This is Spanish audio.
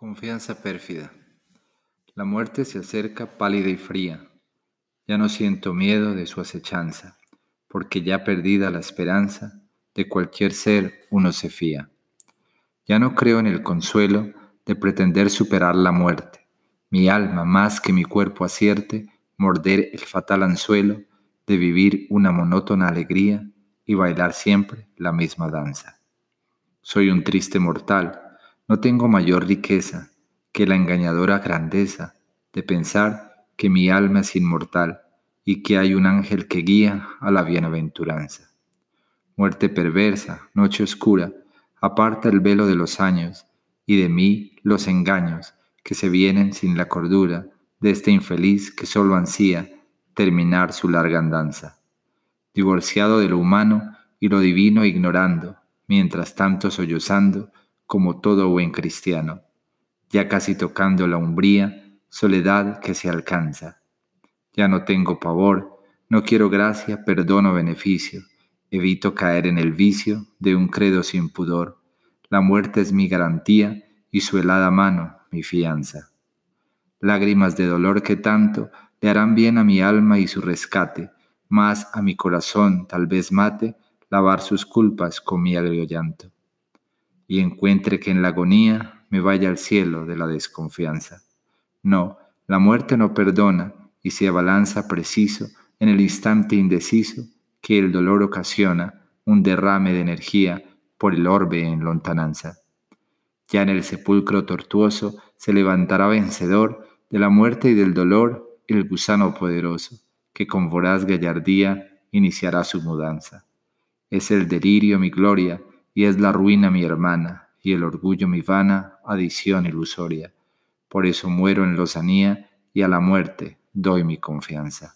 Confianza pérfida. La muerte se acerca pálida y fría. Ya no siento miedo de su acechanza, porque ya perdida la esperanza, de cualquier ser uno se fía. Ya no creo en el consuelo de pretender superar la muerte. Mi alma, más que mi cuerpo acierte, morder el fatal anzuelo de vivir una monótona alegría y bailar siempre la misma danza. Soy un triste mortal, no tengo mayor riqueza que la engañadora grandeza de pensar que mi alma es inmortal y que hay un ángel que guía a la bienaventuranza. Muerte perversa, noche oscura, aparta el velo de los años y de mí los engaños que se vienen sin la cordura de este infeliz que solo ansía terminar su larga andanza. Divorciado de lo humano y lo divino ignorando, mientras tanto sollozando, como todo buen cristiano, ya casi tocando la umbría, soledad que se alcanza. Ya no tengo pavor, no quiero gracia, perdón o beneficio, evito caer en el vicio de un credo sin pudor. La muerte es mi garantía y su helada mano mi fianza. Lágrimas de dolor que tanto le harán bien a mi alma y su rescate, más a mi corazón tal vez mate lavar sus culpas con mi agrio llanto y encuentre que en la agonía me vaya al cielo de la desconfianza. No, la muerte no perdona y se abalanza preciso en el instante indeciso que el dolor ocasiona un derrame de energía por el orbe en lontananza. Ya en el sepulcro tortuoso se levantará vencedor de la muerte y del dolor el gusano poderoso, que con voraz gallardía iniciará su mudanza. Es el delirio mi gloria, y es la ruina mi hermana, y el orgullo mi vana adición ilusoria. Por eso muero en lozanía, y a la muerte doy mi confianza.